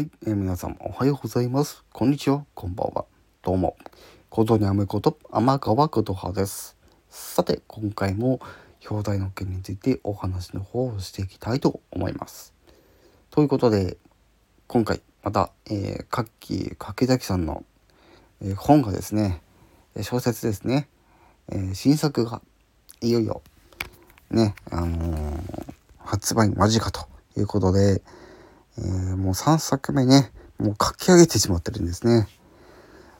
はい、えー、皆様おはようございます。こんにちは、こんばんは。どうも、ことにあむこと天川琴葉です。さて、今回も表題の件についてお話の方をしていきたいと思います。ということで、今回また、えー、かっき柿崎さんの、えー、本がですね、小説ですね、えー、新作がいよいよね、あのー、発売間近ということで、えー、もう3作目ね、もう書き上げてしまってるんですね。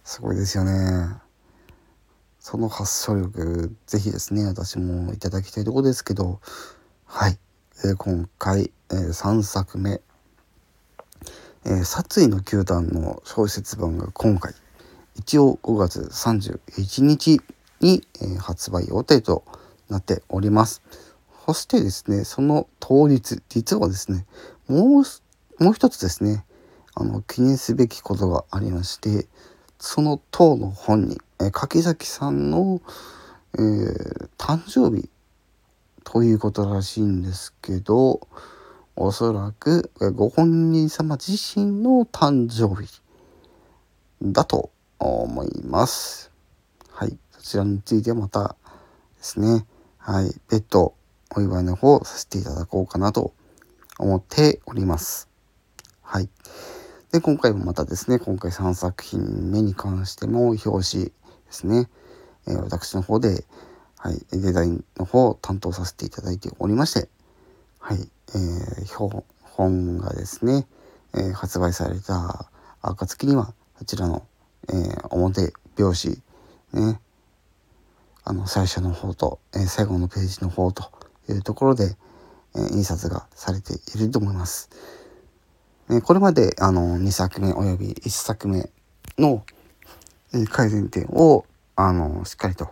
すごいですよね。その発想力、ぜひですね、私もいただきたいとこですけど、はい。えー、今回、えー、3作目、えー、殺意の球団の小説版が今回、一応5月31日に、えー、発売予定となっております。そしてですね、その当日、実はですね、もうもう一つですねあの記念すべきことがありましてその当の本人、え柿崎さんの、えー、誕生日ということらしいんですけどおそらくご本人様自身の誕生日だと思います。はい、そちらについてはまたですね、はい、別途お祝いの方させていただこうかなと思っております。はい。で、今回もまたですね、今回3作品目に関しても表紙ですね、えー、私の方で、はい、デザインの方を担当させていただいておりまして、はい、えー、標本がですね、えー、発売された暁には、こちらの、えー、表表紙、ね、あの、最初の方と、えー、最後のページの方というところで、え、印刷がされていると思います。えこれまであの2作目および1作目の、え改善点をあのしっかりと、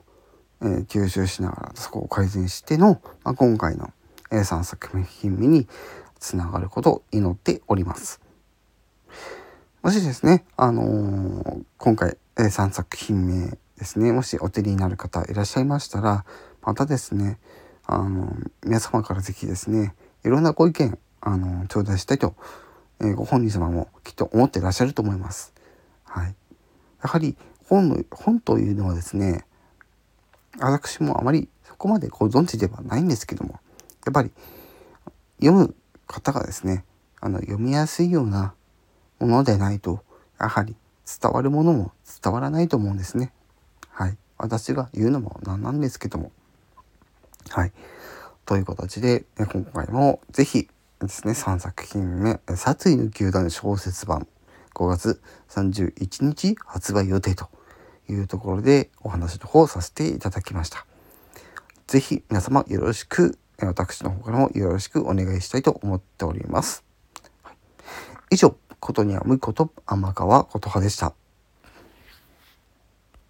え吸収しながらそこを改善しての、ま、今回の、え3作目品目につながることを祈っております。もしですね、あのー、今回、え3作品目ですね、もしお手になる方いらっしゃいましたら、またですね、あの皆様から是非ですね、いろんなご意見、あの頂戴したいとえー、ご本人様もきっと思ってらっしゃると思います。はい。やはり本の本というのはですね私もあまりそこまでご存知ではないんですけどもやっぱり読む方がですねあの読みやすいようなものでないとやはり伝わるものも伝わらないと思うんですね。はい。私が言うのもなんなんですけども。はい。という形で今回も是非ですね、3作品目、殺意の球団小説版、5月31日発売予定というところでお話の方をさせていただきました。是非皆様よろしく、私の方からもよろしくお願いしたいと思っております。以上、ことにはむこと天川琴葉でした。